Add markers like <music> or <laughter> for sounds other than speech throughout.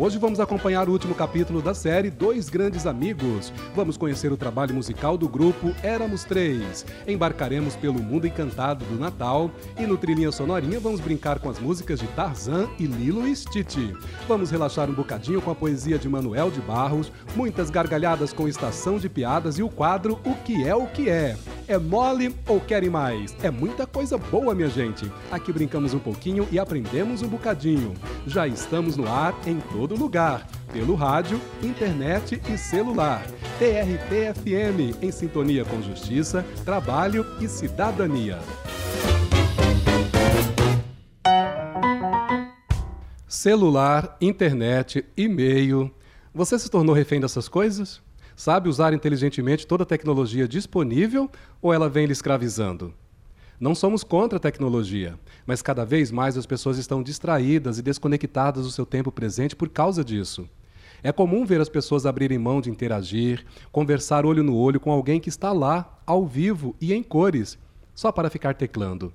Hoje vamos acompanhar o último capítulo da série Dois Grandes Amigos. Vamos conhecer o trabalho musical do grupo Éramos Três. Embarcaremos pelo mundo encantado do Natal e no Trilhinha Sonorinha vamos brincar com as músicas de Tarzan e Lilo e Stitch. Vamos relaxar um bocadinho com a poesia de Manuel de Barros, muitas gargalhadas com estação de piadas e o quadro O que é o que é. É mole ou querem mais? É muita coisa boa, minha gente. Aqui brincamos um pouquinho e aprendemos um bocadinho. Já estamos no ar em todo lugar, pelo rádio, internet e celular. TRT-FM, em sintonia com justiça, trabalho e cidadania. Celular, internet, e-mail. Você se tornou refém dessas coisas? Sabe usar inteligentemente toda a tecnologia disponível ou ela vem lhe escravizando? Não somos contra a tecnologia, mas cada vez mais as pessoas estão distraídas e desconectadas do seu tempo presente por causa disso. É comum ver as pessoas abrirem mão de interagir, conversar olho no olho com alguém que está lá, ao vivo e em cores, só para ficar teclando.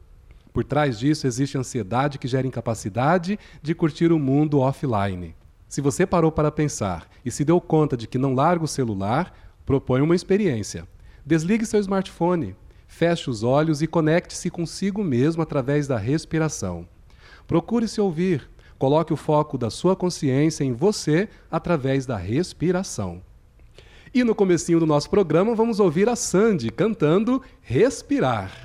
Por trás disso existe ansiedade que gera incapacidade de curtir o mundo offline. Se você parou para pensar e se deu conta de que não larga o celular, proponha uma experiência. Desligue seu smartphone, feche os olhos e conecte-se consigo mesmo através da respiração. Procure se ouvir, coloque o foco da sua consciência em você através da respiração. E no comecinho do nosso programa vamos ouvir a Sandy cantando Respirar.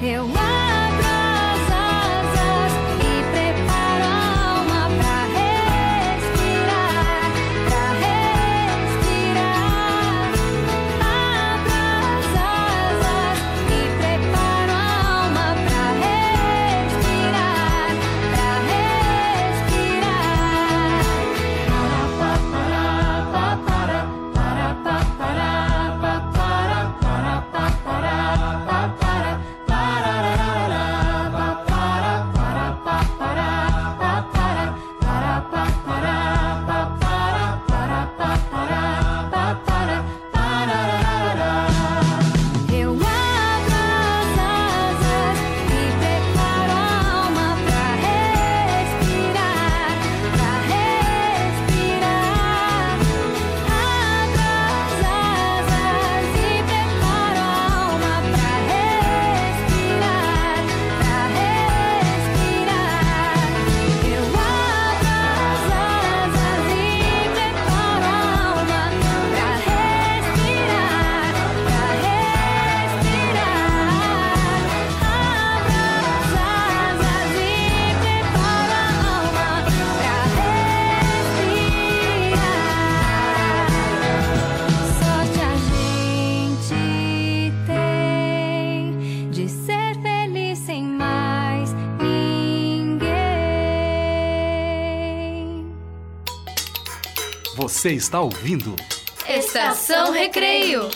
别问 Você está ouvindo? Estação Recreio.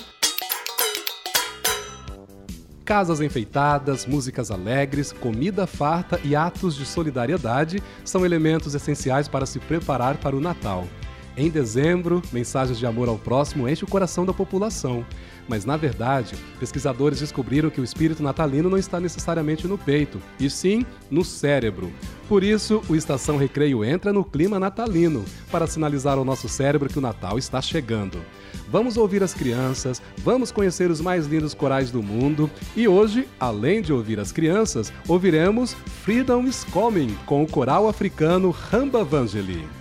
Casas enfeitadas, músicas alegres, comida farta e atos de solidariedade são elementos essenciais para se preparar para o Natal. Em dezembro, mensagens de amor ao próximo enchem o coração da população. Mas, na verdade, pesquisadores descobriram que o espírito natalino não está necessariamente no peito, e sim no cérebro. Por isso, o Estação Recreio entra no clima natalino para sinalizar ao nosso cérebro que o Natal está chegando. Vamos ouvir as crianças, vamos conhecer os mais lindos corais do mundo e hoje, além de ouvir as crianças, ouviremos Freedom is Coming com o coral africano Ramba Vangeli.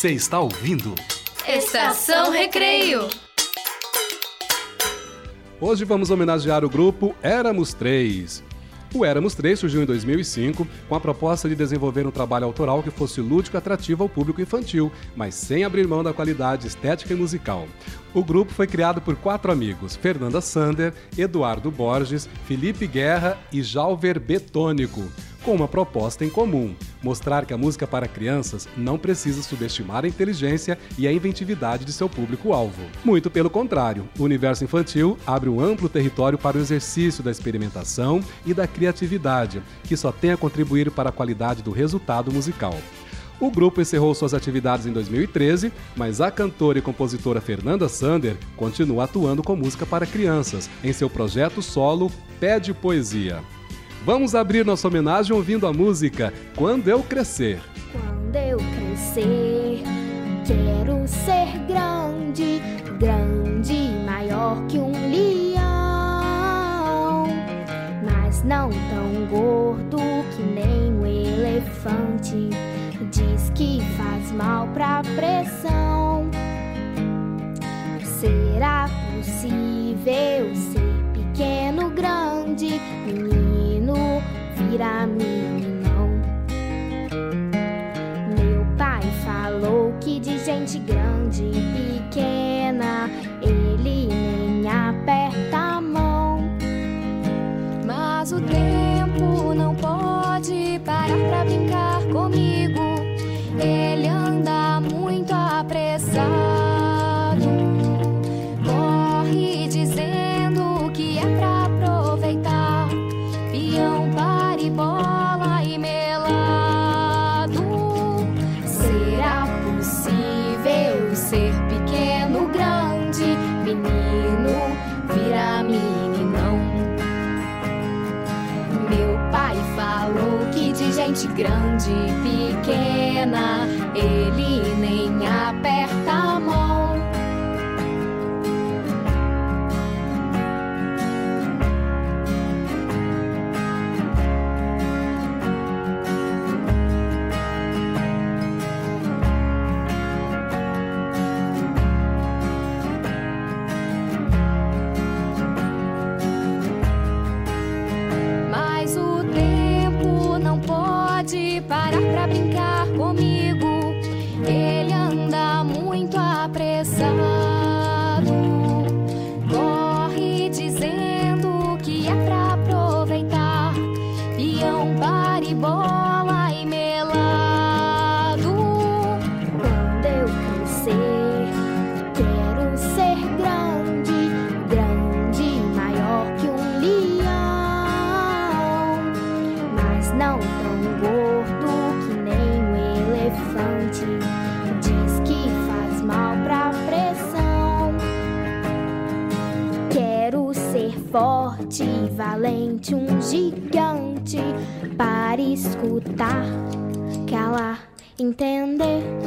Você está ouvindo? Estação Recreio. Hoje vamos homenagear o grupo Éramos Três. O Éramos 3 surgiu em 2005 com a proposta de desenvolver um trabalho autoral que fosse lúdico e atrativo ao público infantil, mas sem abrir mão da qualidade estética e musical. O grupo foi criado por quatro amigos: Fernanda Sander, Eduardo Borges, Felipe Guerra e Jalver Betônico com uma proposta em comum: mostrar que a música para crianças não precisa subestimar a inteligência e a inventividade de seu público-alvo. Muito pelo contrário, o universo infantil abre um amplo território para o exercício da experimentação e da criatividade, que só tem a contribuir para a qualidade do resultado musical. O grupo encerrou suas atividades em 2013, mas a cantora e compositora Fernanda Sander continua atuando com música para crianças em seu projeto solo Pede Poesia. Vamos abrir nossa homenagem ouvindo a música Quando Eu Crescer. Quando eu crescer, quero ser grande, grande, maior que um leão, mas não tão gordo que nem um elefante. Diz que faz mal pra pressão. Será possível ser pequeno, grande, menino, virar meninão? Meu pai falou que de gente grande e pequena grande e pequena ele forte valente, um gigante para escutar, calar, entender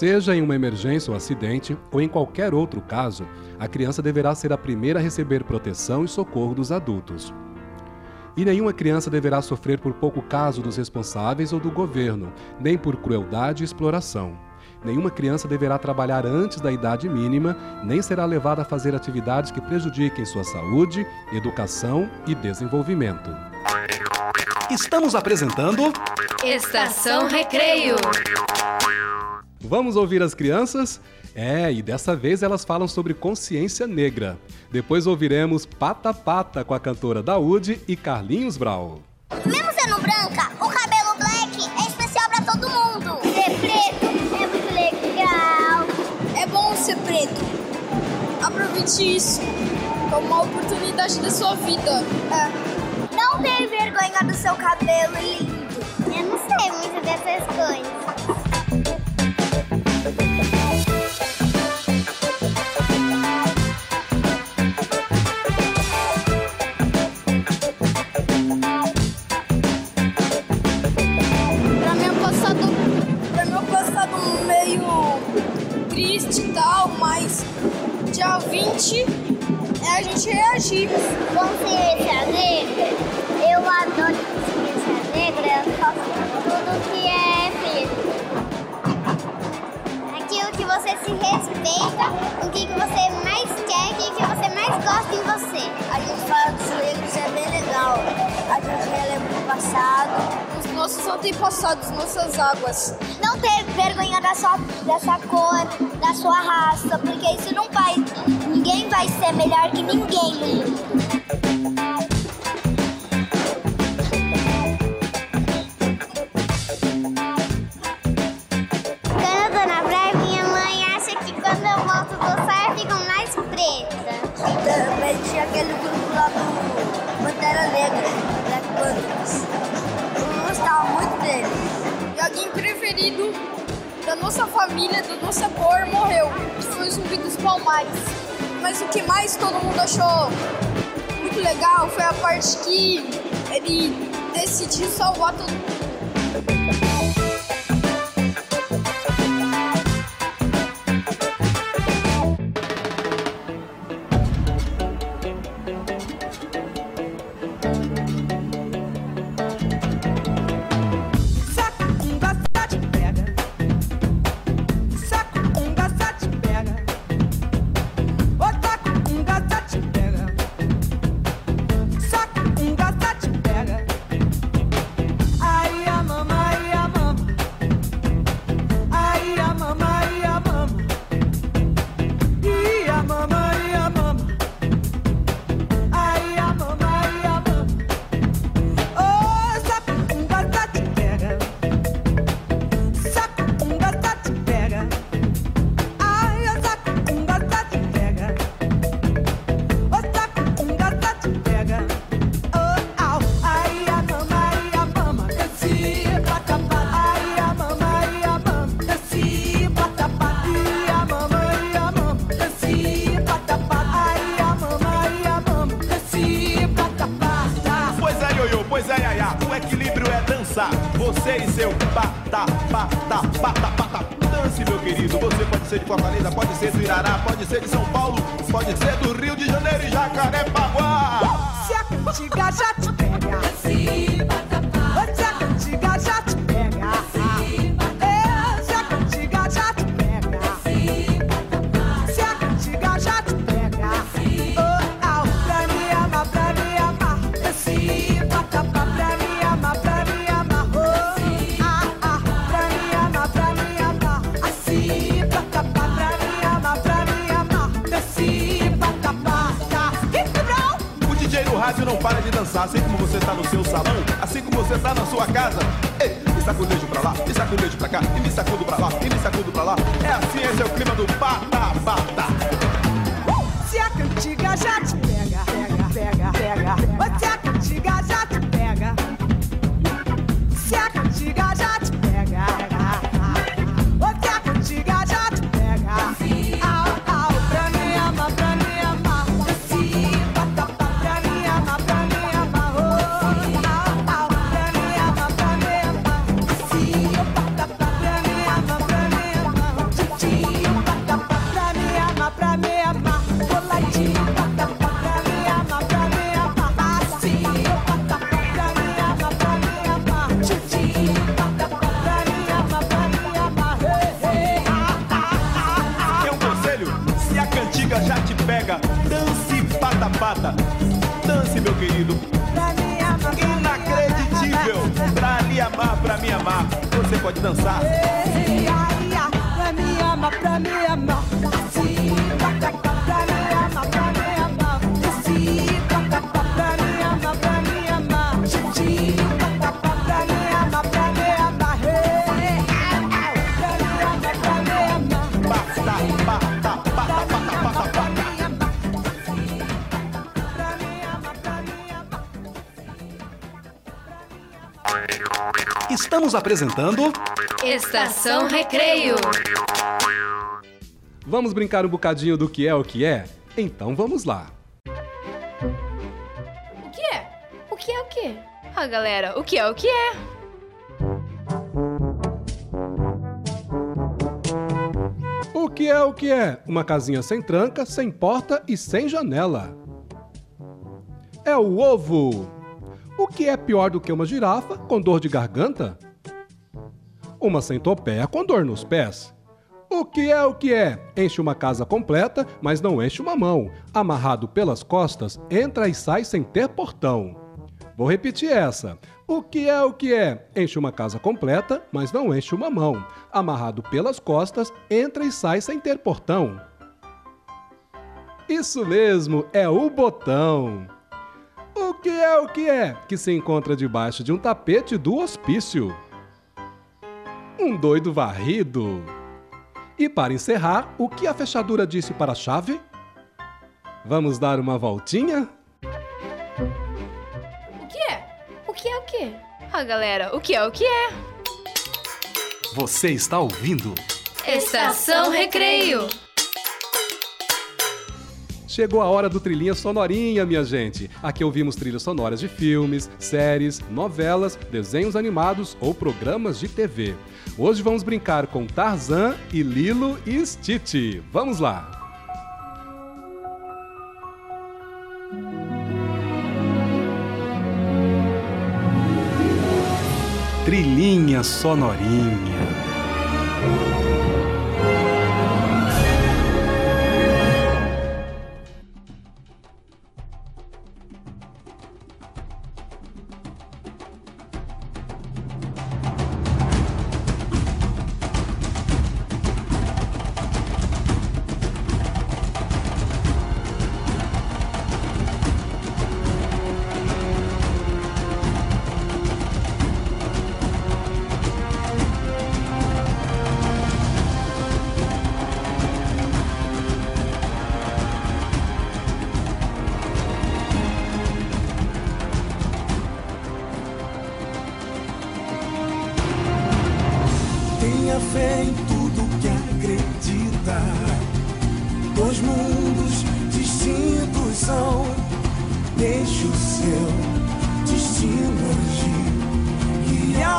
Seja em uma emergência ou acidente, ou em qualquer outro caso, a criança deverá ser a primeira a receber proteção e socorro dos adultos. E nenhuma criança deverá sofrer por pouco caso dos responsáveis ou do governo, nem por crueldade e exploração. Nenhuma criança deverá trabalhar antes da idade mínima, nem será levada a fazer atividades que prejudiquem sua saúde, educação e desenvolvimento. Estamos apresentando Estação Recreio. Vamos ouvir as crianças? É, e dessa vez elas falam sobre consciência negra. Depois ouviremos Pata Pata com a cantora Daúde e Carlinhos Brau. Mesmo sendo branca, o cabelo black é especial pra todo mundo. Ser preto é muito legal. É bom ser preto. Aproveite isso É uma oportunidade da sua vida. É. Não tenha vergonha do seu cabelo lindo. Eu não sei muito dessas coisas. águas. Não ter vergonha da sua, da sua cor, da sua raça, porque isso não vai. Ninguém vai ser melhor que ninguém. Apresentando. Estação Recreio. Vamos brincar um bocadinho do que é o que é? Então vamos lá. O que é? O que é o quê? Ah, galera, o que é o que é? O que é o que é? Uma casinha sem tranca, sem porta e sem janela. É o ovo. O que é pior do que uma girafa com dor de garganta? Uma centopeia com dor nos pés. O que é o que é? Enche uma casa completa, mas não enche uma mão. Amarrado pelas costas, entra e sai sem ter portão. Vou repetir essa. O que é o que é? Enche uma casa completa, mas não enche uma mão. Amarrado pelas costas, entra e sai sem ter portão. Isso mesmo, é o botão. O que é o que é? Que se encontra debaixo de um tapete do hospício. Um doido varrido. E para encerrar, o que a fechadura disse para a chave? Vamos dar uma voltinha? O que é? O que é o quê? Ah, galera, o que é o que é? Você está ouvindo? Estação Recreio. Chegou a hora do Trilhinha Sonorinha, minha gente. Aqui ouvimos trilhas sonoras de filmes, séries, novelas, desenhos animados ou programas de TV. Hoje vamos brincar com Tarzan e Lilo e Stitch. Vamos lá! Trilhinha Sonorinha.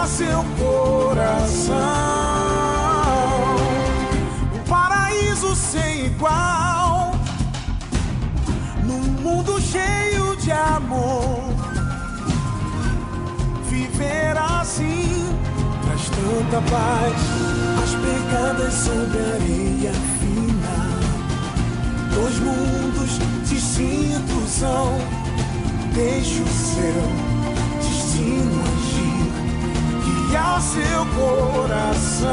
Seu coração. Um paraíso sem igual. Num mundo cheio de amor. Viver assim traz tanta paz. As pegadas sobre areia fina. Dois mundos distintos são. Deixe o seu destino guiar seu coração.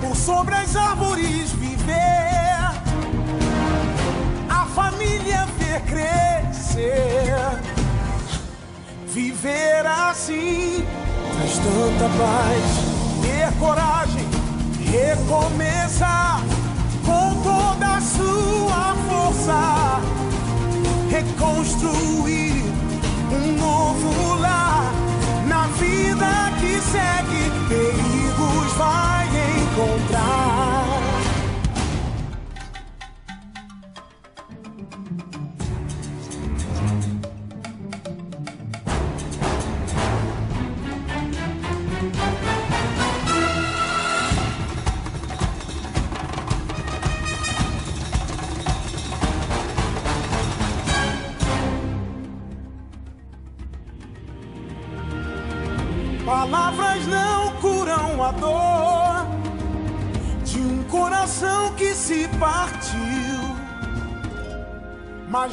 Por sobre as árvores viver, a família ver crescer. Viver assim traz tanta paz. Ter coragem, recomeçar com toda a sua força. Reconstruir um novo lar vida que segue. Perigos vai encontrar.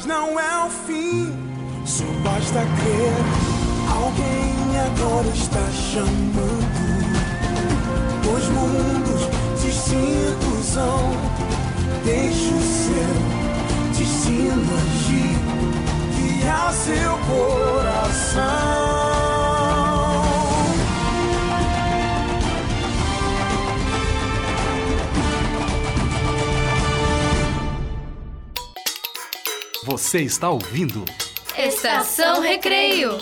Mas não é o fim, só basta crer. Alguém agora está chamando. Dois mundos distintos são. Deixe o seu destino agir, guiar seu coração. Você está ouvindo? Estação Recreio.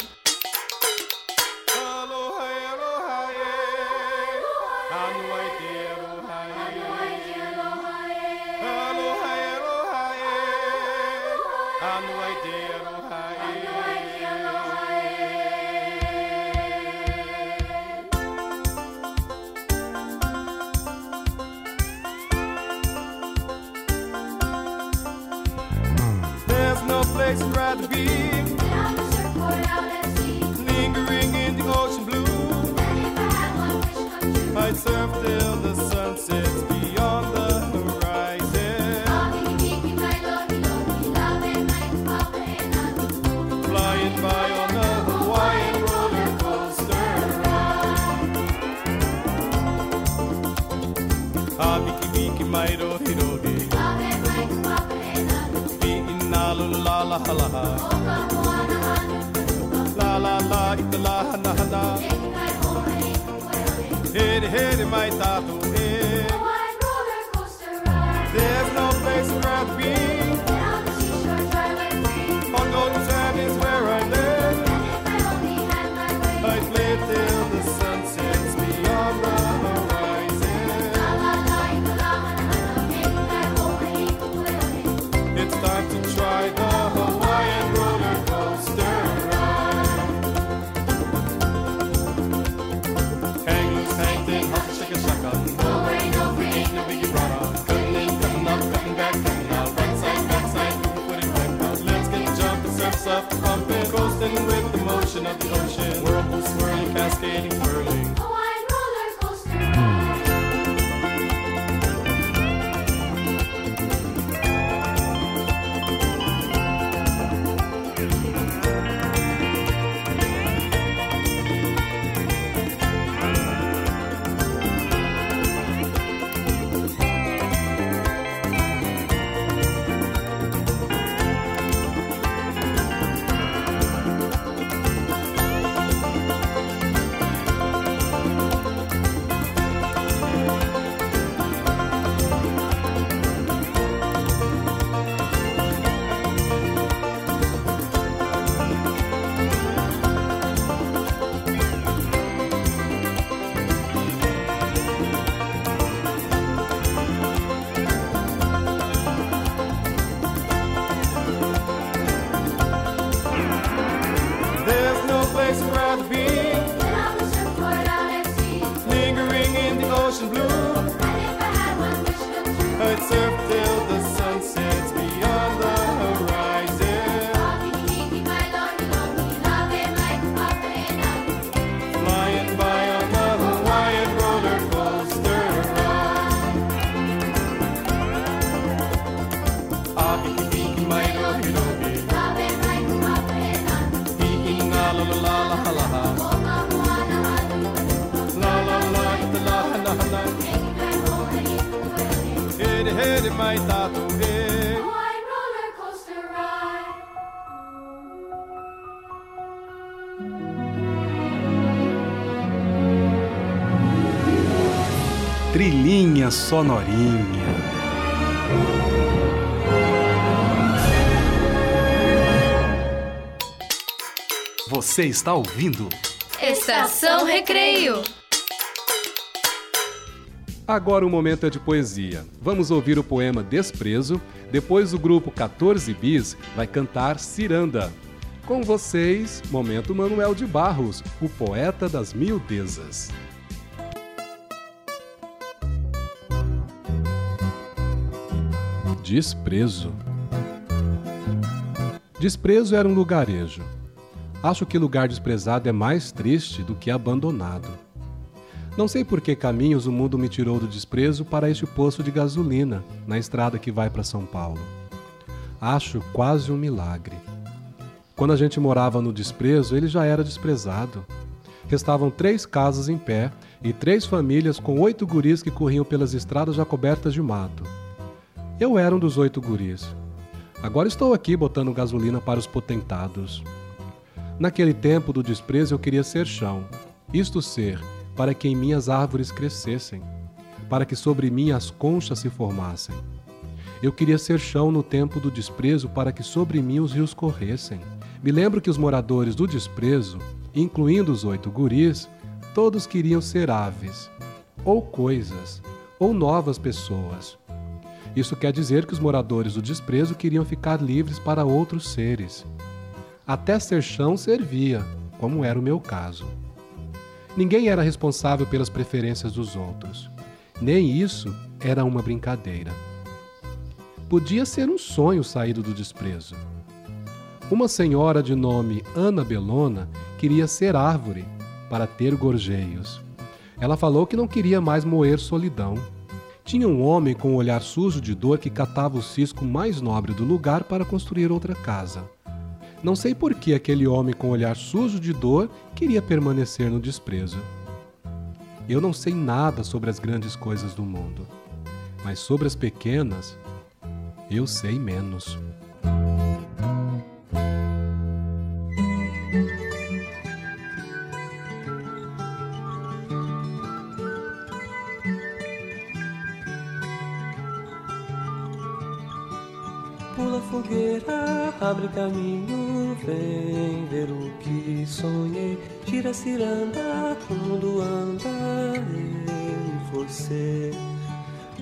Up, pumping, coasting with the motion of the ocean. Whirlpool swirling, cascading, whirling. Sonorinha. Você está ouvindo? Estação Recreio. Agora o momento é de poesia. Vamos ouvir o poema Desprezo. Depois o grupo 14 Bis vai cantar Ciranda. Com vocês, Momento Manuel de Barros, o poeta das miudezas. Desprezo. Desprezo era um lugarejo. Acho que lugar desprezado é mais triste do que abandonado. Não sei por que caminhos o mundo me tirou do desprezo para este poço de gasolina na estrada que vai para São Paulo. Acho quase um milagre. Quando a gente morava no desprezo, ele já era desprezado. Restavam três casas em pé e três famílias com oito guris que corriam pelas estradas já cobertas de mato. Eu era um dos oito guris. Agora estou aqui botando gasolina para os potentados. Naquele tempo do desprezo eu queria ser chão, isto ser, para que em minhas árvores crescessem, para que sobre mim as conchas se formassem. Eu queria ser chão no tempo do desprezo para que sobre mim os rios corressem. Me lembro que os moradores do desprezo, incluindo os oito guris, todos queriam ser aves, ou coisas, ou novas pessoas. Isso quer dizer que os moradores do desprezo queriam ficar livres para outros seres. Até ser chão servia, como era o meu caso. Ninguém era responsável pelas preferências dos outros. Nem isso era uma brincadeira. Podia ser um sonho saído do desprezo. Uma senhora de nome Ana Belona queria ser árvore para ter gorjeios. Ela falou que não queria mais moer solidão. Tinha um homem com um olhar sujo de dor que catava o cisco mais nobre do lugar para construir outra casa. Não sei por que aquele homem com olhar sujo de dor queria permanecer no desprezo. Eu não sei nada sobre as grandes coisas do mundo, mas sobre as pequenas, eu sei menos. Caminho, vem ver o que sonhei. Tira ciranda, o mundo anda em você.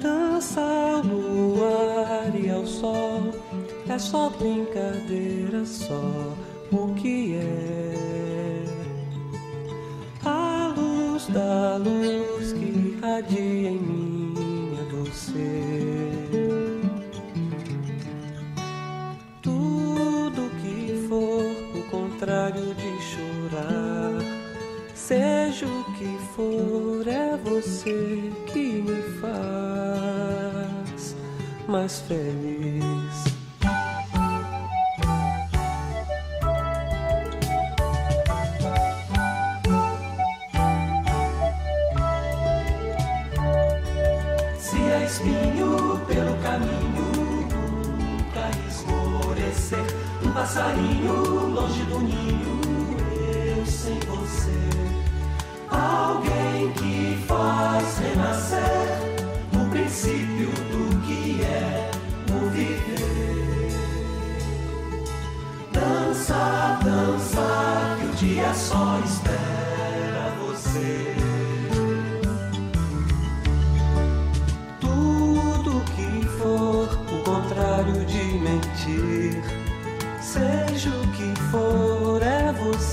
Dança ao luar e ao sol, é só brincadeira, só o que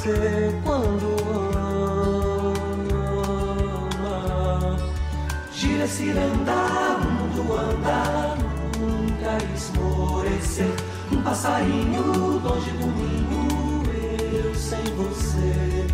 você quando ama. Gira ciranda, o mundo anda, nunca esmorecer. Um passarinho longe do ninho, eu sem você.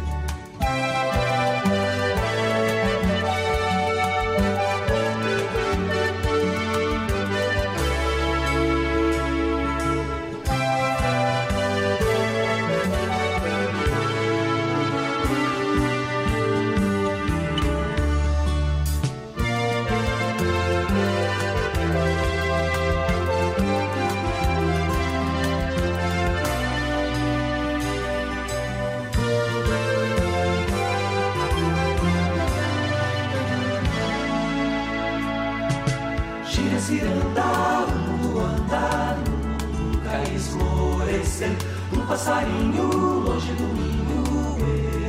Passarinho longe do ninho,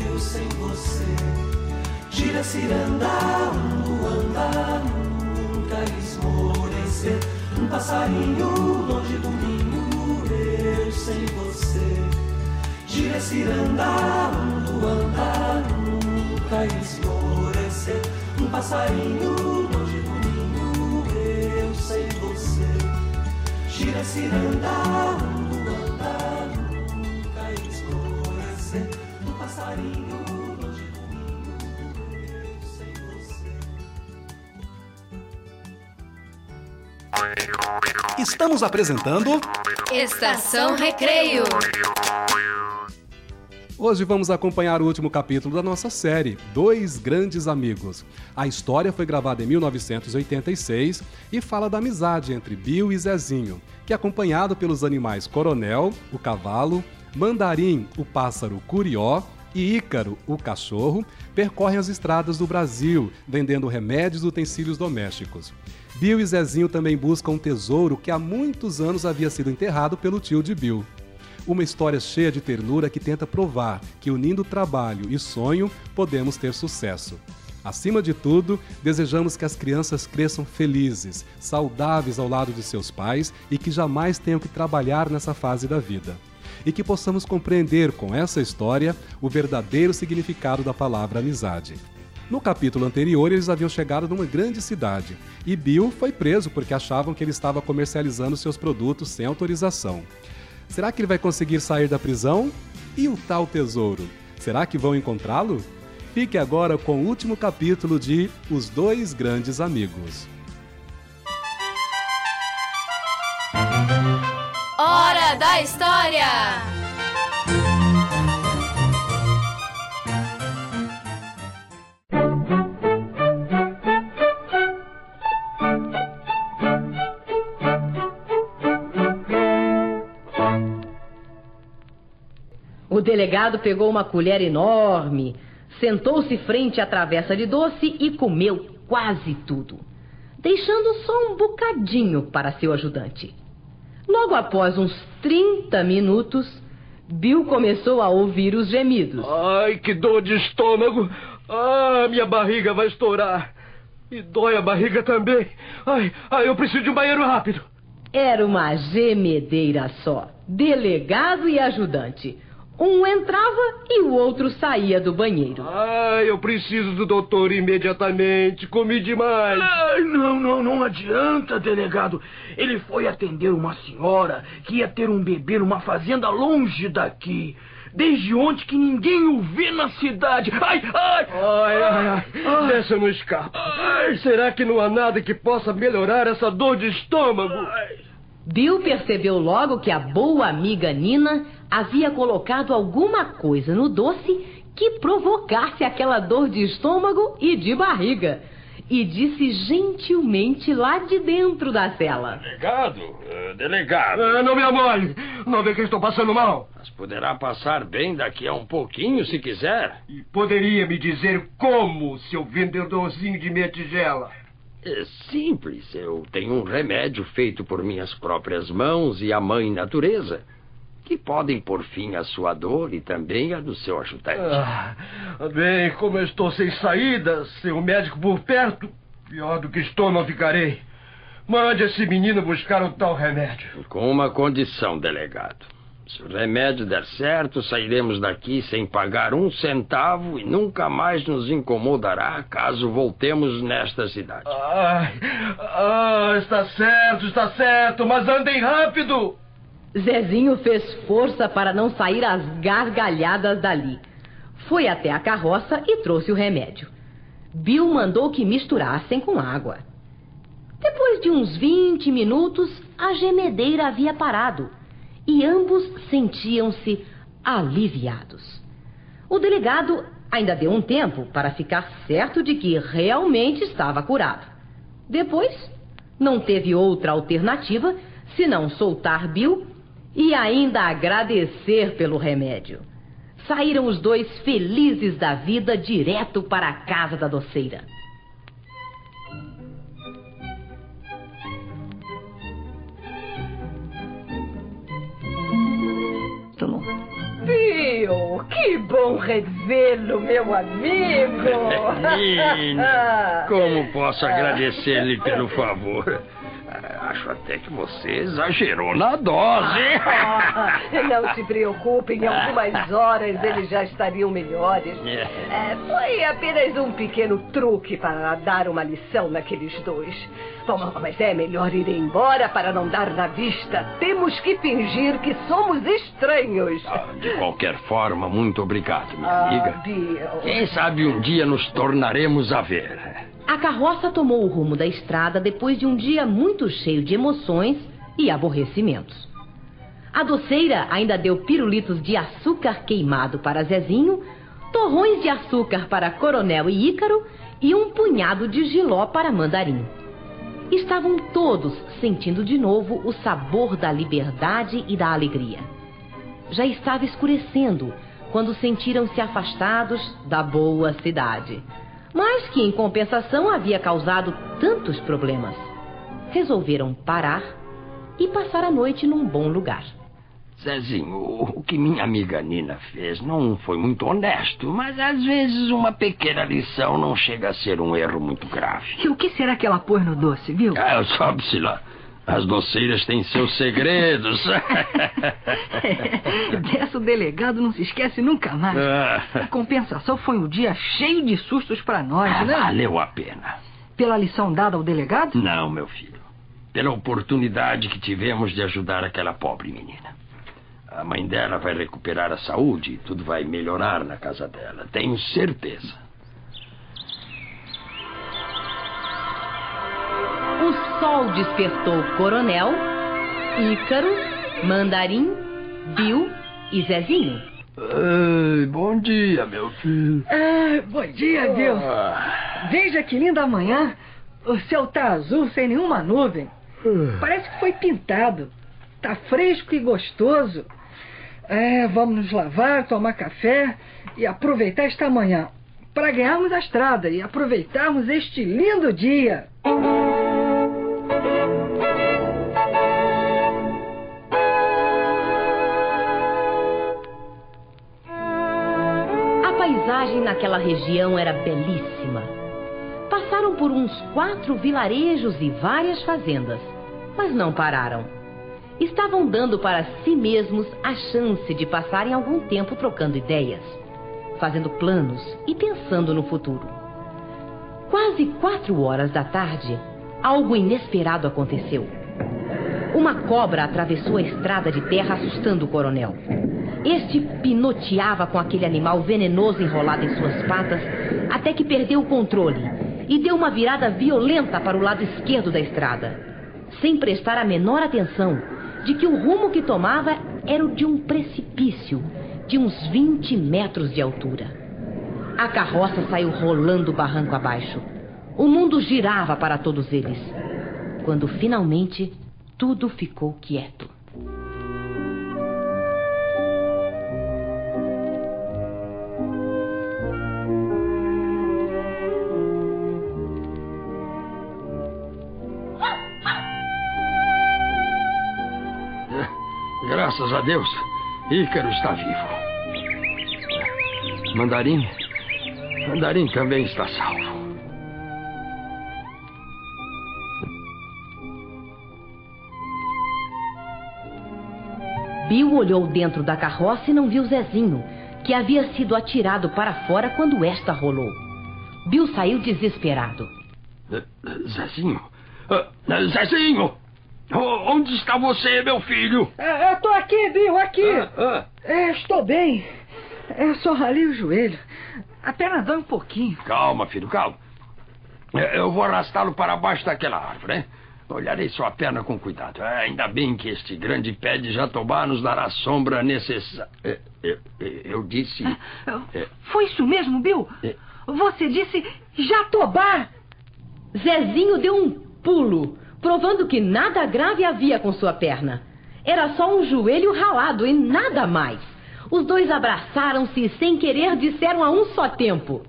eu sem você. Gira ciranda, o mundo anda, nunca esmorecer. Um passarinho longe do ninho, eu sem você. Gira ciranda, o mundo anda, nunca esmorecer. Um passarinho longe do ninho, eu sem você. Gira ciranda, o Estamos apresentando Estação Recreio. Hoje vamos acompanhar o último capítulo da nossa série, Dois Grandes Amigos. A história foi gravada em 1986 e fala da amizade entre Bill e Zezinho, que acompanhado pelos animais Coronel, o cavalo, Mandarim, o pássaro curió e Ícaro, o cachorro, percorrem as estradas do Brasil, vendendo remédios e utensílios domésticos. Bill e Zezinho também buscam um tesouro que há muitos anos havia sido enterrado pelo tio de Bill. Uma história cheia de ternura que tenta provar que unindo trabalho e sonho podemos ter sucesso. Acima de tudo, desejamos que as crianças cresçam felizes, saudáveis ao lado de seus pais e que jamais tenham que trabalhar nessa fase da vida. E que possamos compreender com essa história o verdadeiro significado da palavra amizade. No capítulo anterior, eles haviam chegado numa grande cidade e Bill foi preso porque achavam que ele estava comercializando seus produtos sem autorização. Será que ele vai conseguir sair da prisão? E o tal tesouro? Será que vão encontrá-lo? Fique agora com o último capítulo de Os Dois Grandes Amigos. Hora da História! O delegado pegou uma colher enorme, sentou-se frente à travessa de doce e comeu quase tudo, deixando só um bocadinho para seu ajudante. Logo após uns 30 minutos, Bill começou a ouvir os gemidos. Ai, que dor de estômago! Ah, minha barriga vai estourar! E dói a barriga também! Ai, ai, eu preciso de um banheiro rápido! Era uma gemedeira só, delegado e ajudante. Um entrava e o outro saía do banheiro. Ai, eu preciso do doutor imediatamente. Comi demais. Ai, não, não, não adianta, delegado. Ele foi atender uma senhora que ia ter um bebê numa fazenda longe daqui. Desde ontem que ninguém o vê na cidade. Ai, ai! Ai, ai, ai. Dessa eu não escapo. Ai. Será que não há nada que possa melhorar essa dor de estômago? Ai. Bill percebeu logo que a boa amiga Nina havia colocado alguma coisa no doce que provocasse aquela dor de estômago e de barriga. E disse gentilmente lá de dentro da cela: Delegado, uh, delegado. Uh, não me amole, não vê que estou passando mal. Mas poderá passar bem daqui a um pouquinho, se quiser. E poderia me dizer como, seu vendedorzinho de meia tigela? É simples. Eu tenho um remédio feito por minhas próprias mãos e a mãe natureza que podem pôr fim à sua dor e também à do seu ajudante. Ah, bem, como eu estou sem saída, sem o um médico por perto, pior do que estou não ficarei. Mande esse menino buscar o tal remédio. Com uma condição, delegado. Se o remédio der certo, sairemos daqui sem pagar um centavo e nunca mais nos incomodará caso voltemos nesta cidade. Ai, ah, está certo, está certo, mas andem rápido! Zezinho fez força para não sair às gargalhadas dali. Foi até a carroça e trouxe o remédio. Bill mandou que misturassem com água. Depois de uns 20 minutos, a gemedeira havia parado e ambos sentiam-se aliviados. O delegado ainda deu um tempo para ficar certo de que realmente estava curado. Depois, não teve outra alternativa senão soltar Bill e ainda agradecer pelo remédio. Saíram os dois felizes da vida direto para a casa da doceira. Pio, que bom revê-lo, meu amigo! <laughs> Como posso <laughs> agradecer-lhe pelo favor? Até que você exagerou na dose. Ah, <laughs> não se preocupe, em algumas horas eles já estariam melhores. É. é, foi apenas um pequeno truque para dar uma lição naqueles dois. Bom, mas é melhor ir embora para não dar na vista. Temos que fingir que somos estranhos. Ah, de qualquer forma, muito obrigado, minha ah, amiga. Quem sabe um dia nos tornaremos a ver. A carroça tomou o rumo da estrada depois de um dia muito cheio de emoções e aborrecimentos. A doceira ainda deu pirulitos de açúcar queimado para Zezinho, torrões de açúcar para Coronel e Ícaro e um punhado de giló para Mandarim. Estavam todos sentindo de novo o sabor da liberdade e da alegria. Já estava escurecendo quando sentiram-se afastados da boa cidade, mas que em compensação havia causado tantos problemas. Resolveram parar e passar a noite num bom lugar. Zezinho, o que minha amiga Nina fez não foi muito honesto, mas às vezes uma pequena lição não chega a ser um erro muito grave. E o que será que ela pôs no doce, viu? Ah, sabe-se lá. As doceiras têm seus segredos. <laughs> Dessa o delegado não se esquece nunca mais. Ah. A compensação foi um dia cheio de sustos para nós, Ah, né? valeu a pena. Pela lição dada ao delegado? Não, meu filho. Pela oportunidade que tivemos de ajudar aquela pobre menina. A mãe dela vai recuperar a saúde e tudo vai melhorar na casa dela. Tenho certeza. Sol despertou Coronel, Ícaro, Mandarim, Bill e Zezinho. Ei, bom dia, meu filho. Ah, bom dia, Bill. Ah. Veja que linda manhã. O céu tá azul, sem nenhuma nuvem. Parece que foi pintado. Tá fresco e gostoso. É, vamos nos lavar, tomar café e aproveitar esta manhã para ganharmos a estrada e aproveitarmos este lindo dia. Naquela região era belíssima. Passaram por uns quatro vilarejos e várias fazendas, mas não pararam. Estavam dando para si mesmos a chance de passarem algum tempo trocando ideias, fazendo planos e pensando no futuro. Quase quatro horas da tarde, algo inesperado aconteceu. Uma cobra atravessou a estrada de terra assustando o coronel. Este pinoteava com aquele animal venenoso enrolado em suas patas até que perdeu o controle e deu uma virada violenta para o lado esquerdo da estrada, sem prestar a menor atenção de que o rumo que tomava era o de um precipício de uns 20 metros de altura. A carroça saiu rolando barranco abaixo. O mundo girava para todos eles. Quando finalmente tudo ficou quieto. Graças a Deus, Ícaro está vivo. Mandarim. Mandarim também está salvo. Bill olhou dentro da carroça e não viu Zezinho, que havia sido atirado para fora quando esta rolou. Bill saiu desesperado. Zezinho? Ah, Zezinho! Onde está você, meu filho? É, eu tô aqui, Bill, aqui. Ah, É, estou bem. Eu só ralei o joelho. A perna dói um pouquinho. Calma, filho, calma. Eu vou arrastá-lo para baixo daquela árvore, hein? Olharei sua perna com cuidado. Ah, Ainda bem que este grande pé de jatobá nos dará a sombra necessária. Eu, eu- eu disse. eh, Foi isso mesmo, Bill? Você disse Jatobá. Zezinho deu um pulo, provando que nada grave havia com sua perna. Era só um joelho ralado e nada mais. Os dois abraçaram-se e, sem querer, disseram a um só tempo: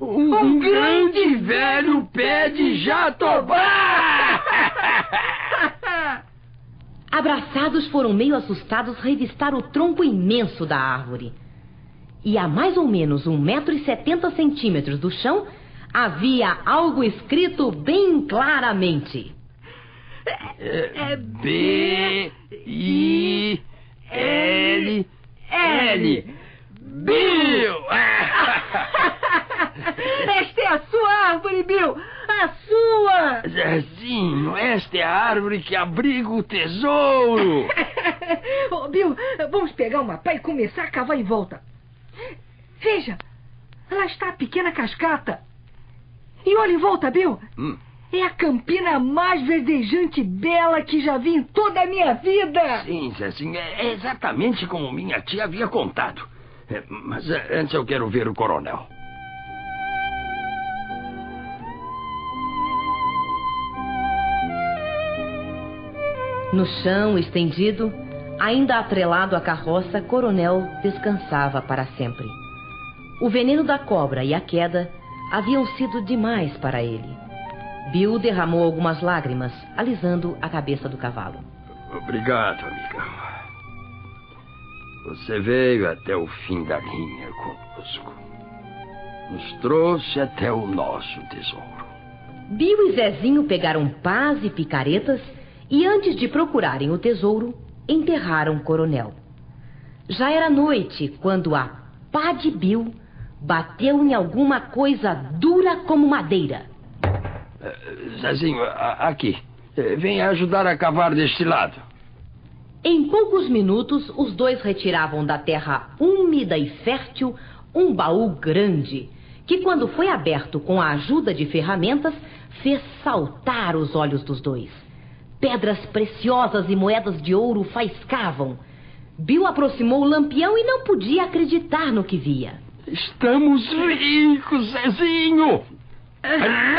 Um, grande velho pé de jatobá! <laughs> Abraçados foram meio assustados revistar o tronco imenso da árvore. E a mais ou menos um metro e setenta centímetros do chão havia algo escrito bem claramente. É B I L L Bill! <laughs> Esta é a sua árvore, Bill! A sua! Zezinho, esta é a árvore que abriga o tesouro! <laughs> Ô, Bill, vamos pegar uma pá e começar a cavar em volta. Veja, lá está a pequena cascata. E olha em volta, Bill. Hum. É a campina mais verdejante e bela que já vi em toda a minha vida. Sim, Zezinho, é exatamente como minha tia havia contado. É, mas é, antes eu quero ver o coronel. No chão, estendido, ainda atrelado à carroça, Coronel descansava para sempre. O veneno da cobra e a queda haviam sido demais para ele. Bill derramou algumas lágrimas, alisando a cabeça do cavalo. Obrigado, amiga. Você veio até o fim da linha conosco. Nos trouxe até o nosso tesouro. Bill e Zezinho pegaram pás e picaretas e, antes de procurarem o tesouro, enterraram o coronel. Já era noite quando a pá de Bill bateu em alguma coisa dura como madeira. Uh, Zezinho, aqui. Eh, venha ajudar a cavar deste lado. Em poucos minutos, os dois retiravam da terra úmida e fértil um baú grande, que, quando foi aberto com a ajuda de ferramentas, fez saltar os olhos dos dois. Pedras preciosas e moedas de ouro faiscavam. Bill aproximou o lampião e não podia acreditar no que via. Estamos ricos, Zezinho!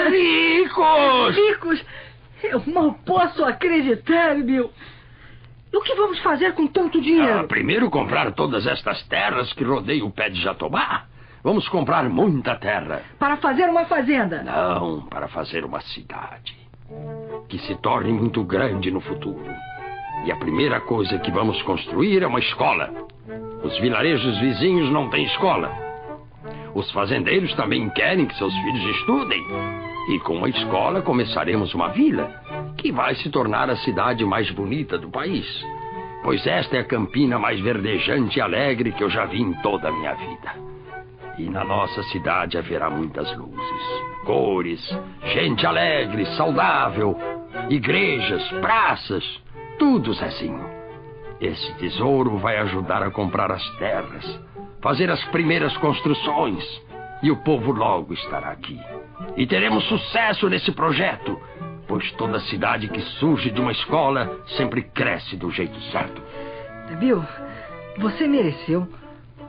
Ricos! Ricos! Eu mal posso acreditar, Bill. O que vamos fazer com tanto dinheiro? Ah, primeiro comprar todas estas terras que rodeiam o pé de Jatobá. Vamos comprar muita terra. Para fazer uma fazenda? Não, para fazer uma cidade. Que se torne muito grande no futuro. E a primeira coisa que vamos construir é uma escola. Os vilarejos vizinhos não têm escola. Os fazendeiros também querem que seus filhos estudem. E com a escola começaremos uma vila, que vai se tornar a cidade mais bonita do país. Pois esta é a campina mais verdejante e alegre que eu já vi em toda a minha vida. E na nossa cidade haverá muitas luzes, cores, gente alegre, saudável, igrejas, praças, tudo, Zezinho. Esse tesouro vai ajudar a comprar as terras, fazer as primeiras construções, e o povo logo estará aqui. E teremos sucesso nesse projeto, pois toda cidade que surge de uma escola sempre cresce do jeito certo. Bill, você mereceu.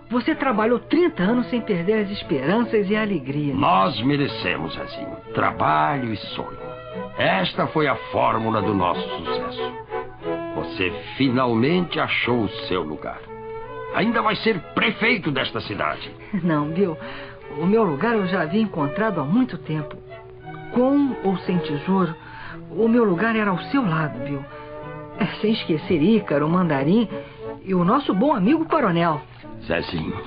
Você trabalhou 30 anos sem perder as esperanças e a alegria. Nós merecemos, Zezinho. Trabalho e sonho. Esta foi a fórmula do nosso sucesso. Você finalmente achou o seu lugar. Ainda vai ser prefeito desta cidade. <laughs> Não, Bill. O meu lugar eu já havia encontrado há muito tempo. Com ou sem tesouro, o meu lugar era ao seu lado, Bill. É, sem esquecer Ícaro, Mandarim e o nosso bom amigo Coronel. Zezinho,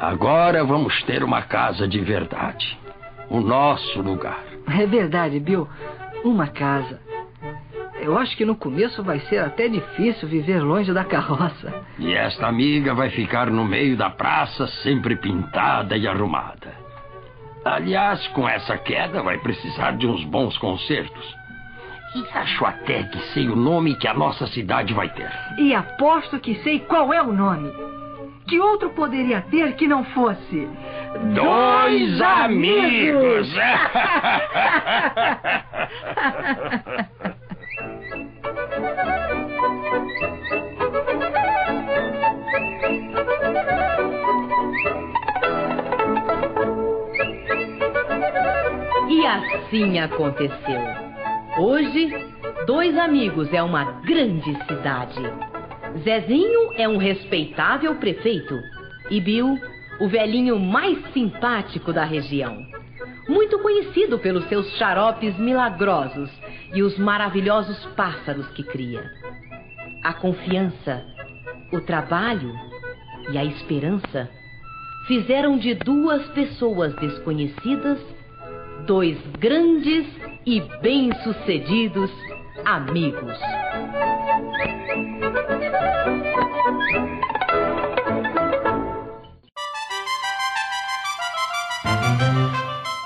agora vamos ter uma casa de verdade. O nosso lugar. É verdade, Bill. Uma casa. Eu acho que no começo vai ser até difícil viver longe da carroça. E esta amiga vai ficar no meio da praça, sempre pintada e arrumada. Aliás, com essa queda, vai precisar de uns bons concertos. E acho até que sei o nome que a nossa cidade vai ter. E aposto que sei qual é o nome. Que outro poderia ter que não fosse? Dois amigos! <laughs> <laughs> E assim aconteceu. Hoje, Dois Amigos é uma grande cidade. Zezinho é um respeitável prefeito e Bill, o velhinho mais simpático da região. Muito conhecido pelos seus xaropes milagrosos e os maravilhosos pássaros que cria. A confiança, o trabalho e a esperança fizeram de duas pessoas desconhecidas dois grandes e bem-sucedidos amigos.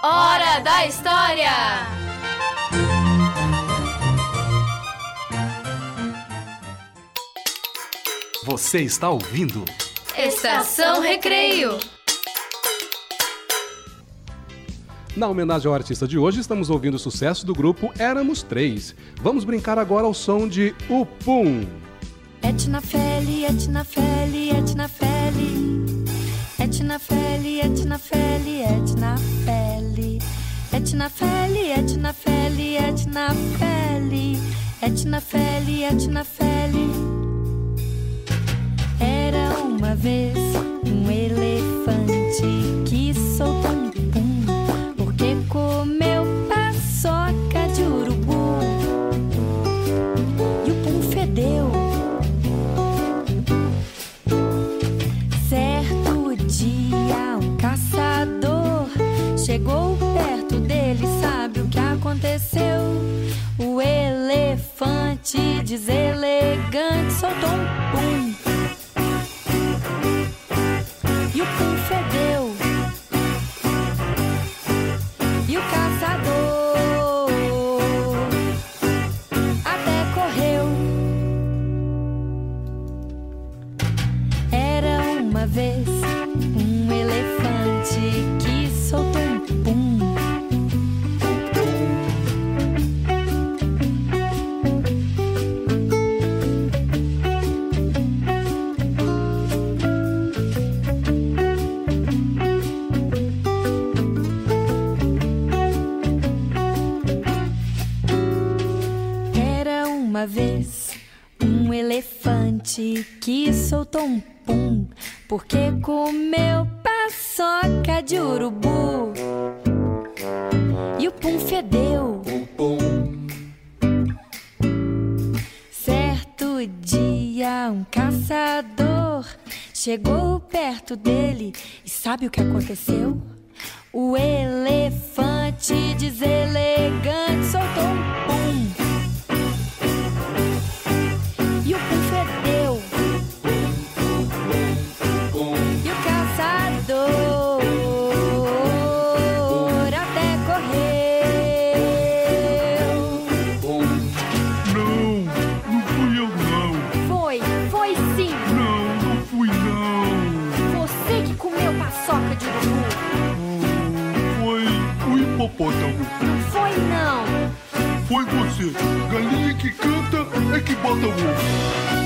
Hora da História! Você está ouvindo? Estação Recreio. Na homenagem ao artista de hoje, estamos ouvindo o sucesso do grupo Éramos Três. Vamos brincar agora ao som de Upum. Etna Feli, Etna Feli, Etna Feli. Etna Feli, Etna Feli, Etna Feli. Etna Feli, Etna Feli, Etna Feli. Etna Feli, Etna Feli. Era uma vez um elefante elefante deselegante soltou um pum. Que soltou um pum porque comeu paçoca de urubu. E o pum fedeu. Certo dia, um caçador chegou perto dele e sabe o que aconteceu? O elefante deselegante soltou um pum. Galinha que canta é que bota ovo.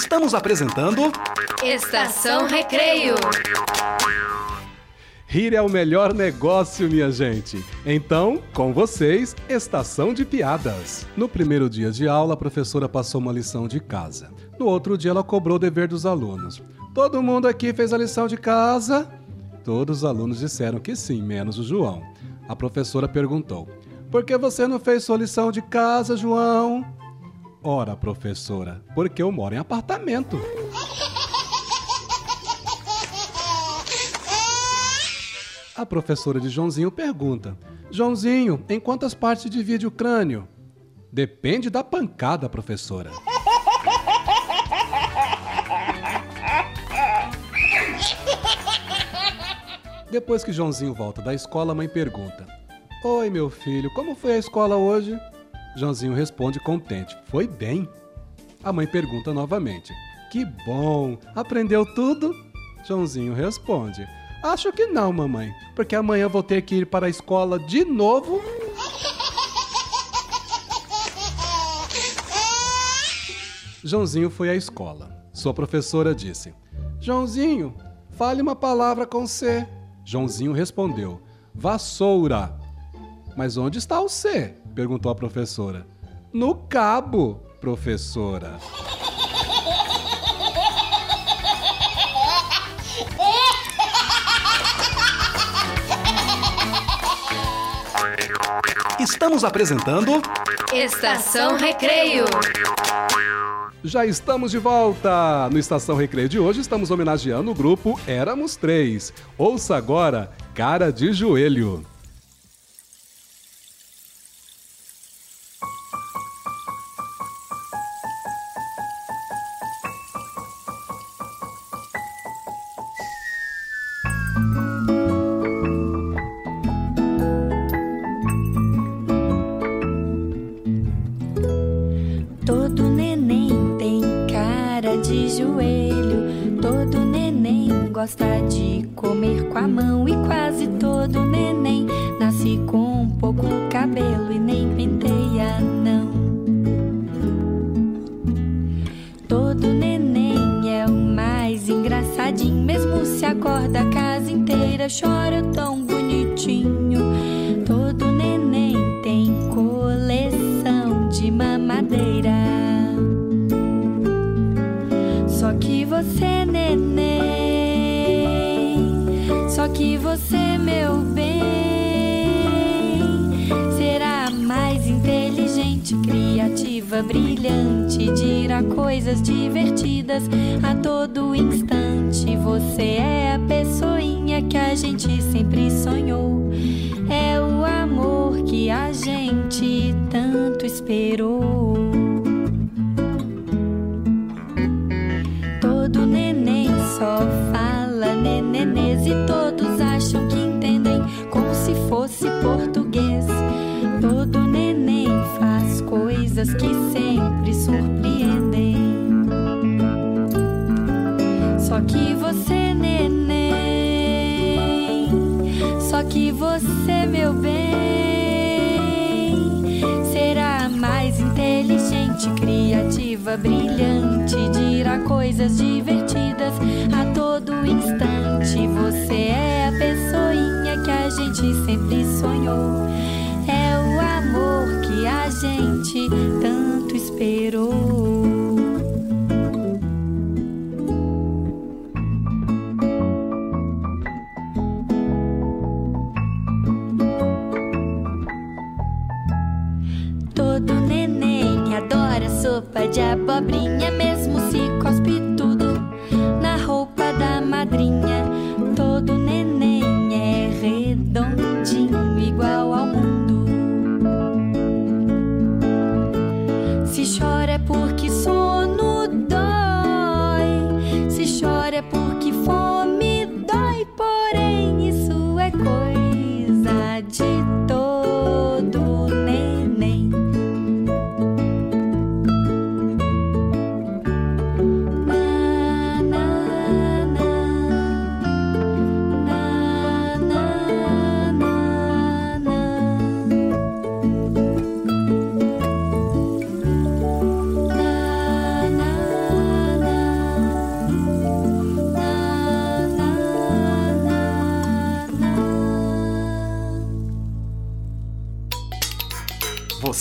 Estamos apresentando Estação Recreio. Rir é o melhor negócio, minha gente. Então, com vocês, Estação de Piadas. No primeiro dia de aula, a professora passou uma lição de casa. No outro dia, ela cobrou o dever dos alunos. Todo mundo aqui fez a lição de casa? Todos os alunos disseram que sim, menos o João. A professora perguntou: Por que você não fez sua lição de casa, João? Ora, professora, porque eu moro em apartamento. A professora de Joãozinho pergunta: Joãozinho, em quantas partes divide o crânio? Depende da pancada, professora. Depois que Joãozinho volta da escola, a mãe pergunta: Oi, meu filho, como foi a escola hoje? Joãozinho responde contente: Foi bem. A mãe pergunta novamente: Que bom! Aprendeu tudo? Joãozinho responde: Acho que não, mamãe, porque amanhã vou ter que ir para a escola de novo. Joãozinho foi à escola. Sua professora disse: Joãozinho, fale uma palavra com C. Joãozinho respondeu: Vassoura. Mas onde está o C? Perguntou a professora. No cabo, professora. Estamos apresentando. Estação Recreio. Já estamos de volta! No Estação Recreio de hoje estamos homenageando o grupo Éramos Três. Ouça agora Cara de Joelho.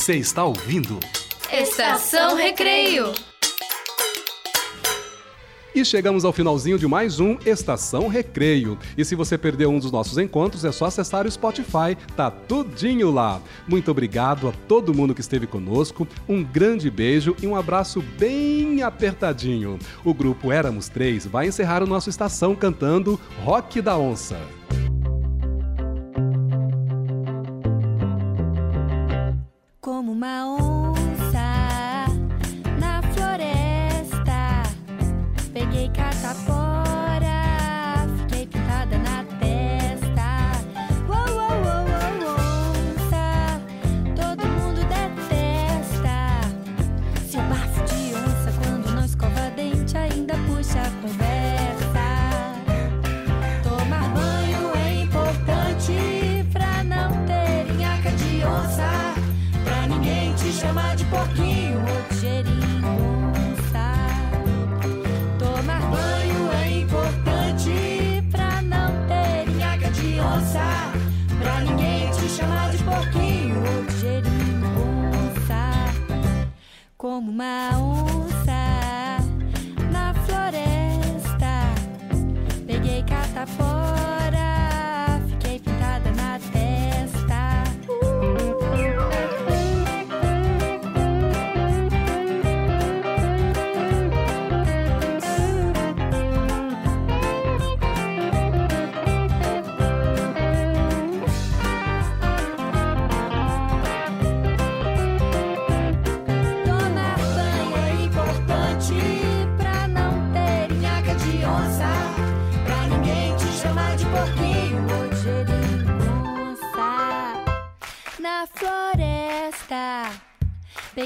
Você está ouvindo? Estação Recreio. E chegamos ao finalzinho de mais um Estação Recreio. E se você perdeu um dos nossos encontros, é só acessar o Spotify, tá tudinho lá. Muito obrigado a todo mundo que esteve conosco, um grande beijo e um abraço bem apertadinho. O grupo Éramos Três vai encerrar o nosso Estação cantando Rock da Onça. uma onça na floresta. Peguei catapora. como uma onda.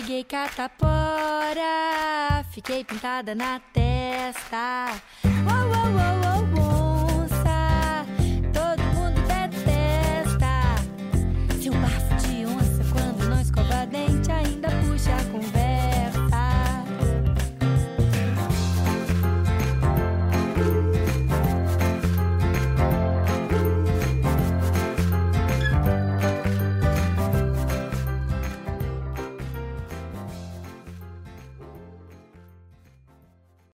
peguei catapora, fiquei pintada na testa. Oh, oh, oh, oh, onça, todo mundo detesta. Seu bafo de onça, quando não escova dente, ainda puxa a conversa.